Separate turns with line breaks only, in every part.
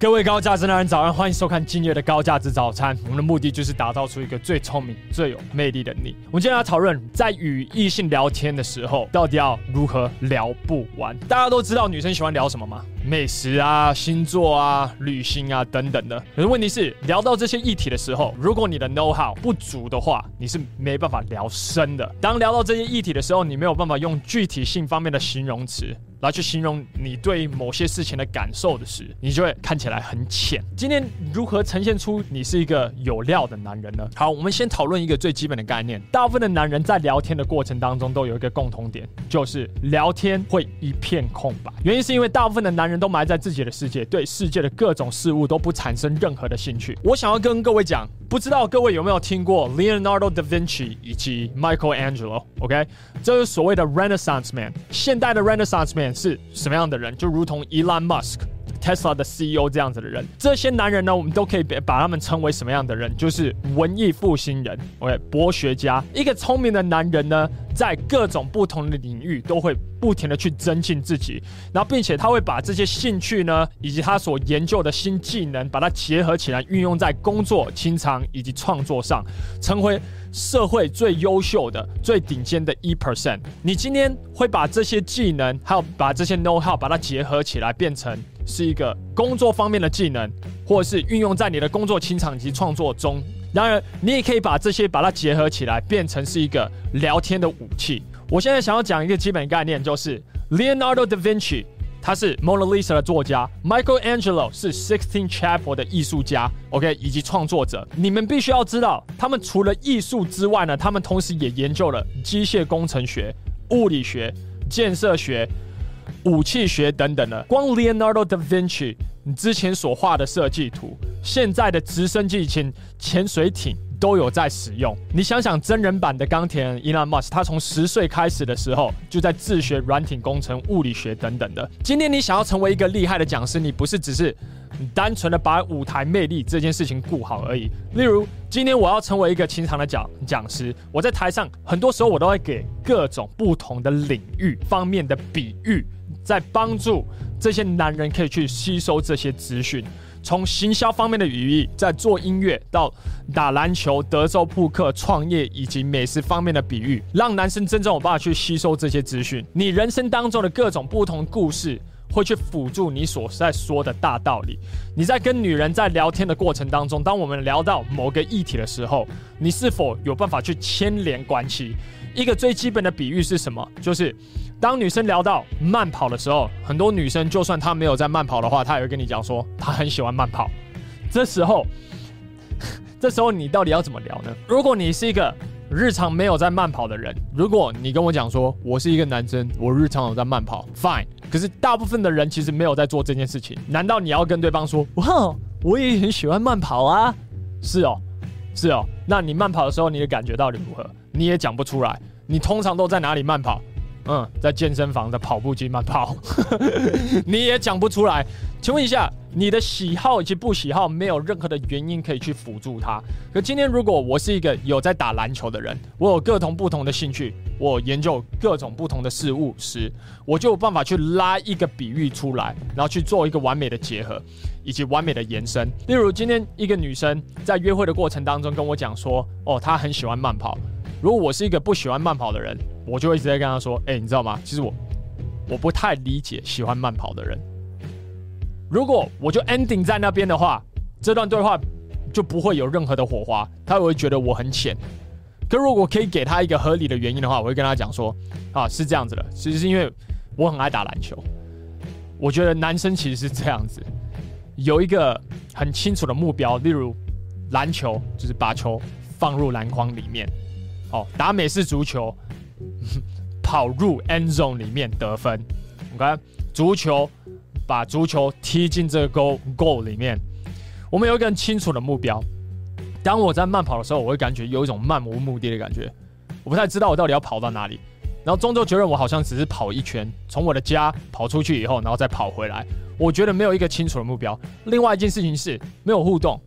各位高价值男人早安，欢迎收看今日的高价值早餐。我们的目的就是打造出一个最聪明、最有魅力的你。我们今天要讨论，在与异性聊天的时候，到底要如何聊不完。大家都知道女生喜欢聊什么吗？美食啊、星座啊、旅行啊等等的。可是问题是，聊到这些议题的时候，如果你的 know how 不足的话，你是没办法聊深的。当聊到这些议题的时候，你没有办法用具体性方面的形容词。来去形容你对某些事情的感受的时，你就会看起来很浅。今天如何呈现出你是一个有料的男人呢？好，我们先讨论一个最基本的概念。大部分的男人在聊天的过程当中都有一个共同点，就是聊天会一片空白。原因是因为大部分的男人都埋在自己的世界，对世界的各种事物都不产生任何的兴趣。我想要跟各位讲。不知道各位有没有听过 Leonardo da Vinci 以及 Michelangelo？OK，这是所谓的 Renaissance Man。现代的 Renaissance Man 是什么样的人？就如同 Elon Musk。Tesla 的 CEO 这样子的人，这些男人呢，我们都可以把他们称为什么样的人？就是文艺复兴人，OK，博学家。一个聪明的男人呢，在各种不同的领域都会不停的去增进自己，然后并且他会把这些兴趣呢，以及他所研究的新技能，把它结合起来，运用在工作、情场以及创作上，成为社会最优秀的、最顶尖的一 percent。你今天会把这些技能，还有把这些 know how，把它结合起来，变成。是一个工作方面的技能，或者是运用在你的工作、情场及创作中。然而，你也可以把这些把它结合起来，变成是一个聊天的武器。我现在想要讲一个基本概念，就是 Leonardo da Vinci，他是 Mona Lisa 的作家 Michael Angelo 是 Sixteen Chapel 的艺术家，OK，以及创作者。你们必须要知道，他们除了艺术之外呢，他们同时也研究了机械工程学、物理学、建设学。武器学等等的，光 Leonardo da Vinci 你之前所画的设计图，现在的直升机、潜潜水艇都有在使用。你想想，真人版的钢铁人 Elon Musk，他从十岁开始的时候就在自学软体工程、物理学等等的。今天你想要成为一个厉害的讲师，你不是只是单纯的把舞台魅力这件事情顾好而已。例如，今天我要成为一个情场的讲讲师，我在台上很多时候我都会给各种不同的领域方面的比喻。在帮助这些男人可以去吸收这些资讯，从行销方面的语义，在做音乐到打篮球、德州扑克、创业以及美食方面的比喻，让男生真正有办法去吸收这些资讯。你人生当中的各种不同故事，会去辅助你所在说的大道理。你在跟女人在聊天的过程当中，当我们聊到某个议题的时候，你是否有办法去牵连关系？一个最基本的比喻是什么？就是。当女生聊到慢跑的时候，很多女生就算她没有在慢跑的话，她也会跟你讲说她很喜欢慢跑。这时候，这时候你到底要怎么聊呢？如果你是一个日常没有在慢跑的人，如果你跟我讲说我是一个男生，我日常有在慢跑，fine。可是大部分的人其实没有在做这件事情。难道你要跟对方说哇，我也很喜欢慢跑啊？是哦，是哦。那你慢跑的时候，你的感觉到底如何？你也讲不出来。你通常都在哪里慢跑？嗯，在健身房的跑步机慢跑，你也讲不出来。请问一下，你的喜好以及不喜好，没有任何的原因可以去辅助它。可今天，如果我是一个有在打篮球的人，我有各种不同的兴趣，我研究各种不同的事物时，我就有办法去拉一个比喻出来，然后去做一个完美的结合以及完美的延伸。例如，今天一个女生在约会的过程当中跟我讲说，哦，她很喜欢慢跑。如果我是一个不喜欢慢跑的人，我就会直接跟他说：“哎，你知道吗？其实我我不太理解喜欢慢跑的人。如果我就 ending 在那边的话，这段对话就不会有任何的火花，他会觉得我很浅。可如果可以给他一个合理的原因的话，我会跟他讲说：啊，是这样子的，其实是因为我很爱打篮球。我觉得男生其实是这样子，有一个很清楚的目标，例如篮球就是把球放入篮筐里面。”哦，打美式足球，跑入 end zone 里面得分。OK，足球把足球踢进这个 goal goal 里面。我们有一个很清楚的目标。当我在慢跑的时候，我会感觉有一种漫无目的的感觉。我不太知道我到底要跑到哪里，然后终究觉得我好像只是跑一圈，从我的家跑出去以后，然后再跑回来。我觉得没有一个清楚的目标。另外一件事情是没有互动。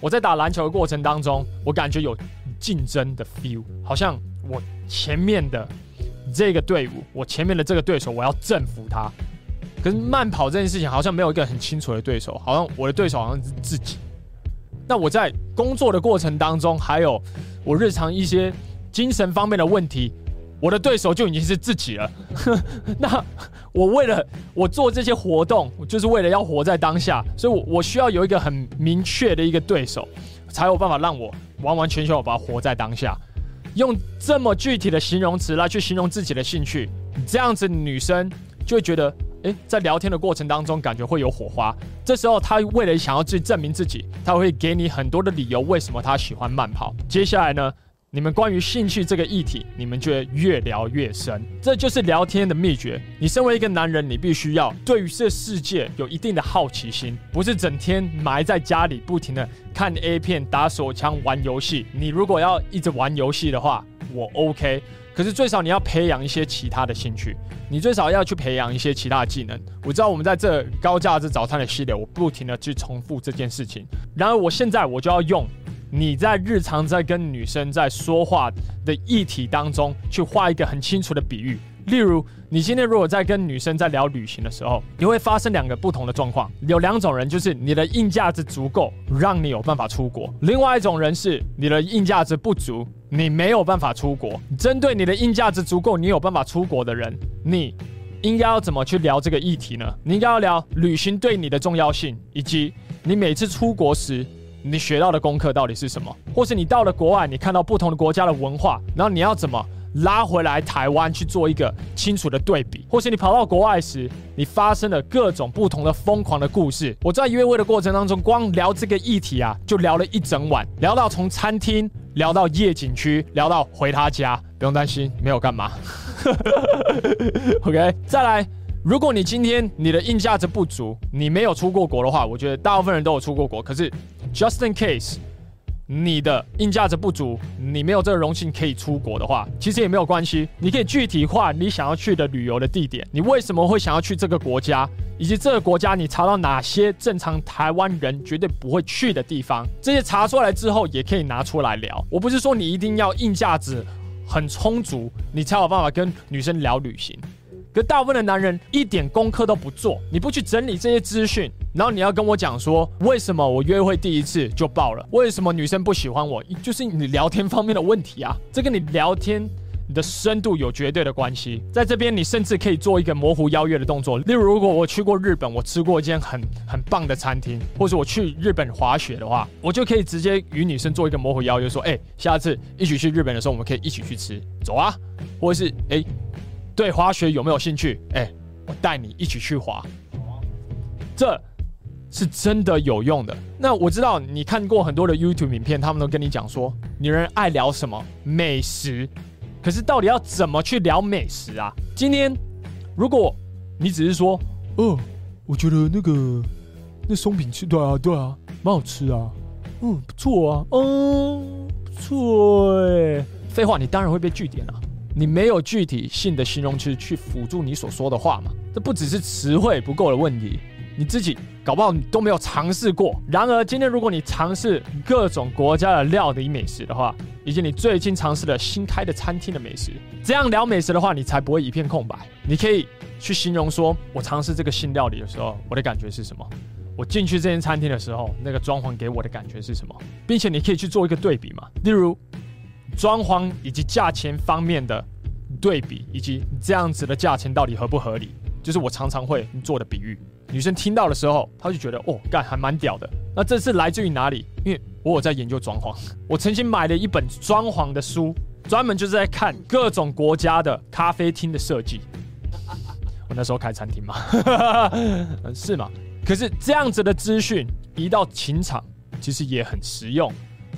我在打篮球的过程当中，我感觉有。竞争的 feel，好像我前面的这个队伍，我前面的这个对手，我要征服他。可是慢跑这件事情好像没有一个很清楚的对手，好像我的对手好像是自己。那我在工作的过程当中，还有我日常一些精神方面的问题，我的对手就已经是自己了。那我为了我做这些活动，就是为了要活在当下，所以我我需要有一个很明确的一个对手，才有办法让我完完全全我把它活在当下。用这么具体的形容词来去形容自己的兴趣，这样子女生就会觉得，诶，在聊天的过程当中感觉会有火花。这时候她为了想要去证明自己，她会给你很多的理由，为什么她喜欢慢跑。接下来呢，你们关于兴趣这个议题，你们就会越聊越深。这就是聊天的秘诀。你身为一个男人，你必须要对于这世界有一定的好奇心，不是整天埋在家里不停的看 A 片、打手枪、玩游戏。你如果要一直玩游戏的话，我 OK。可是最少你要培养一些其他的兴趣，你最少要去培养一些其他的技能。我知道我们在这高价值早餐的系列，我不停的去重复这件事情。然而我现在我就要用。你在日常在跟女生在说话的议题当中，去画一个很清楚的比喻。例如，你今天如果在跟女生在聊旅行的时候，你会发生两个不同的状况。有两种人，就是你的硬价值足够，让你有办法出国；另外一种人是你的硬价值不足，你没有办法出国。针对你的硬价值足够，你有办法出国的人，你应该要怎么去聊这个议题呢？你应该要聊旅行对你的重要性，以及你每次出国时。你学到的功课到底是什么？或是你到了国外，你看到不同的国家的文化，然后你要怎么拉回来台湾去做一个清楚的对比？或是你跑到国外时，你发生了各种不同的疯狂的故事？我在约会的过程当中，光聊这个议题啊，就聊了一整晚，聊到从餐厅聊到夜景区，聊到回他家，不用担心，没有干嘛。OK，再来。如果你今天你的硬价值不足，你没有出过国的话，我觉得大部分人都有出过国。可是，just in case，你的硬价值不足，你没有这个荣幸可以出国的话，其实也没有关系。你可以具体化你想要去的旅游的地点，你为什么会想要去这个国家，以及这个国家你查到哪些正常台湾人绝对不会去的地方，这些查出来之后也可以拿出来聊。我不是说你一定要硬价值很充足，你才有办法跟女生聊旅行。可大部分的男人一点功课都不做，你不去整理这些资讯，然后你要跟我讲说，为什么我约会第一次就爆了？为什么女生不喜欢我？就是你聊天方面的问题啊！这跟你聊天你的深度有绝对的关系。在这边，你甚至可以做一个模糊邀约的动作。例如，如果我去过日本，我吃过一间很很棒的餐厅，或者我去日本滑雪的话，我就可以直接与女生做一个模糊邀约，说，哎，下次一起去日本的时候，我们可以一起去吃，走啊！或者是，哎。对滑雪有没有兴趣？哎，我带你一起去滑，这是真的有用的。那我知道你看过很多的 YouTube 影片，他们都跟你讲说，女人爱聊什么美食，可是到底要怎么去聊美食啊？今天如果你只是说，哦，我觉得那个那松饼吃，对啊对啊，蛮好吃啊，嗯，不错啊，嗯，不错哎，废话，你当然会被句点了。你没有具体性的形容词去辅助你所说的话嘛？这不只是词汇不够的问题，你自己搞不好你都没有尝试过。然而，今天如果你尝试各种国家的料理美食的话，以及你最近尝试了新开的餐厅的美食，这样聊美食的话，你才不会一片空白。你可以去形容说，我尝试这个新料理的时候，我的感觉是什么？我进去这间餐厅的时候，那个装潢给我的感觉是什么？并且你可以去做一个对比嘛，例如。装潢以及价钱方面的对比，以及这样子的价钱到底合不合理，就是我常常会做的比喻。女生听到的时候，她就觉得哦，干还蛮屌的。那这是来自于哪里？因为我有在研究装潢，我曾经买了一本装潢的书，专门就是在看各种国家的咖啡厅的设计。我 那时候开餐厅嘛，是吗？可是这样子的资讯移到情场，其实也很实用。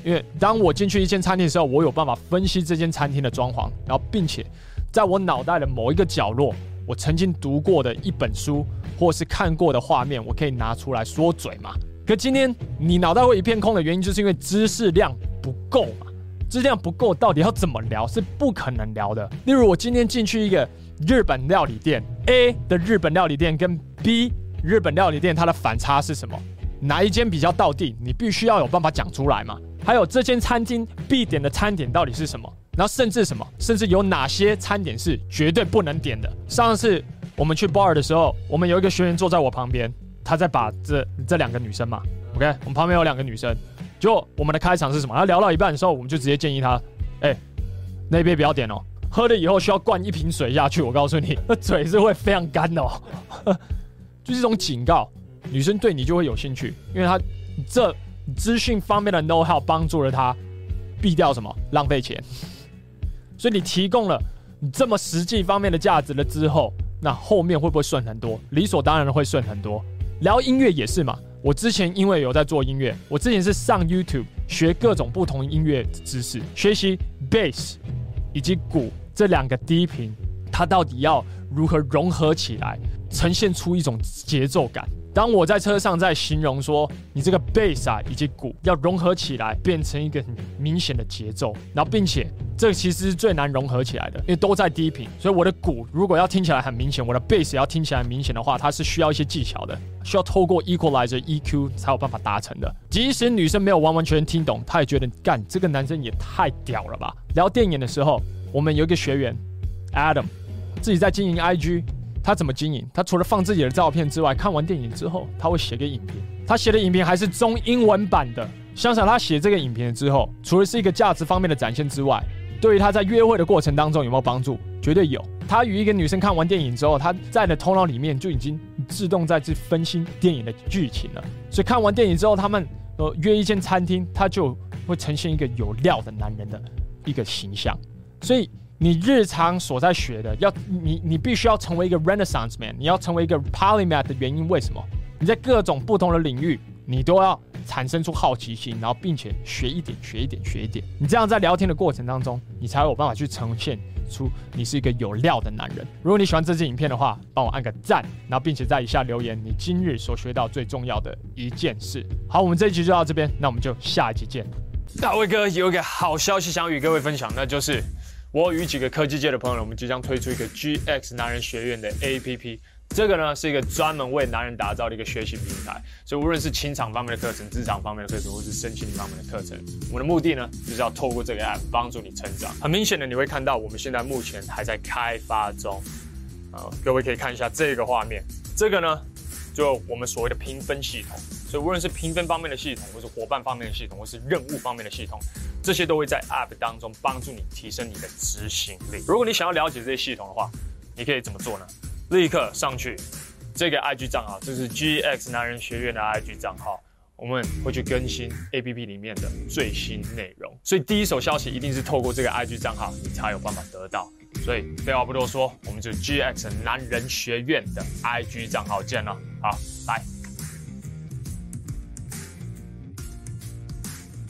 因为当我进去一间餐厅的时候，我有办法分析这间餐厅的装潢，然后并且在我脑袋的某一个角落，我曾经读过的一本书或是看过的画面，我可以拿出来说嘴嘛。可今天你脑袋会一片空的原因，就是因为知识量不够嘛。知识量不够，到底要怎么聊是不可能聊的。例如我今天进去一个日本料理店，A 的日本料理店跟 B 日本料理店，它的反差是什么？哪一间比较到地？你必须要有办法讲出来嘛。还有这间餐厅必点的餐点到底是什么？然后甚至什么？甚至有哪些餐点是绝对不能点的？上次我们去 bar 的时候，我们有一个学员坐在我旁边，他在把这这两个女生嘛，OK，我们旁边有两个女生，就我们的开场是什么？他聊到一半的时候，我们就直接建议他，哎、那杯不要点哦，喝了以后需要灌一瓶水下去，我告诉你，那 嘴是会非常干的哦，就这种警告，女生对你就会有兴趣，因为她这资讯方面的 know how 帮助了他避掉什么浪费钱，所以你提供了。这么实际方面的价值了之后，那后面会不会顺很多？理所当然的会顺很多。聊音乐也是嘛。我之前因为有在做音乐，我之前是上 YouTube 学各种不同音乐知识，学习 bass 以及鼓这两个低频，它到底要如何融合起来，呈现出一种节奏感。当我在车上在形容说，你这个贝斯啊以及鼓要融合起来，变成一个很明显的节奏，然后并且这其实是最难融合起来的，因为都在低频，所以我的鼓如果要听起来很明显，我的贝斯要听起来很明显的话，它是需要一些技巧的，需要透过 equalizer EQ 才有办法达成的。即使女生没有完完全全听懂，她也觉得干这个男生也太屌了吧。聊电影的时候，我们有一个学员 Adam 自己在经营 IG。他怎么经营？他除了放自己的照片之外，看完电影之后，他会写个影评。他写的影评还是中英文版的。想想他写这个影评之后，除了是一个价值方面的展现之外，对于他在约会的过程当中有没有帮助？绝对有。他与一个女生看完电影之后，他在的头脑里面就已经自动在去分析电影的剧情了。所以看完电影之后，他们呃约一间餐厅，他就会呈现一个有料的男人的一个形象。所以。你日常所在学的，要你你必须要成为一个 Renaissance man，你要成为一个 Polymath 的原因为什么？你在各种不同的领域，你都要产生出好奇心，然后并且学一点学一点学一点。你这样在聊天的过程当中，你才有办法去呈现出你是一个有料的男人。如果你喜欢这支影片的话，帮我按个赞，然后并且在以下留言你今日所学到最重要的一件事。好，我们这一集就到这边，那我们就下一集见。大卫哥有一个好消息想与各位分享，那就是。我与几个科技界的朋友，我们即将推出一个 GX 男人学院的 APP。这个呢是一个专门为男人打造的一个学习平台，所以无论是情场方面的课程、职场方面的课程，或是身心灵方面的课程，我们的目的呢就是要透过这个 App 帮助你成长。很明显的，你会看到我们现在目前还在开发中。呃，各位可以看一下这个画面，这个呢就我们所谓的评分系统。所以无论是评分方面的系统，或是伙伴方面的系统，或是任务方面的系统。这些都会在 App 当中帮助你提升你的执行力。如果你想要了解这些系统的话，你可以怎么做呢？立刻上去这个 IG 账号，这是 GX 男人学院的 IG 账号，我们会去更新 APP 里面的最新内容。所以第一手消息一定是透过这个 IG 账号，你才有办法得到。所以废话不多说，我们就 GX 男人学院的 IG 账号见了。好，拜。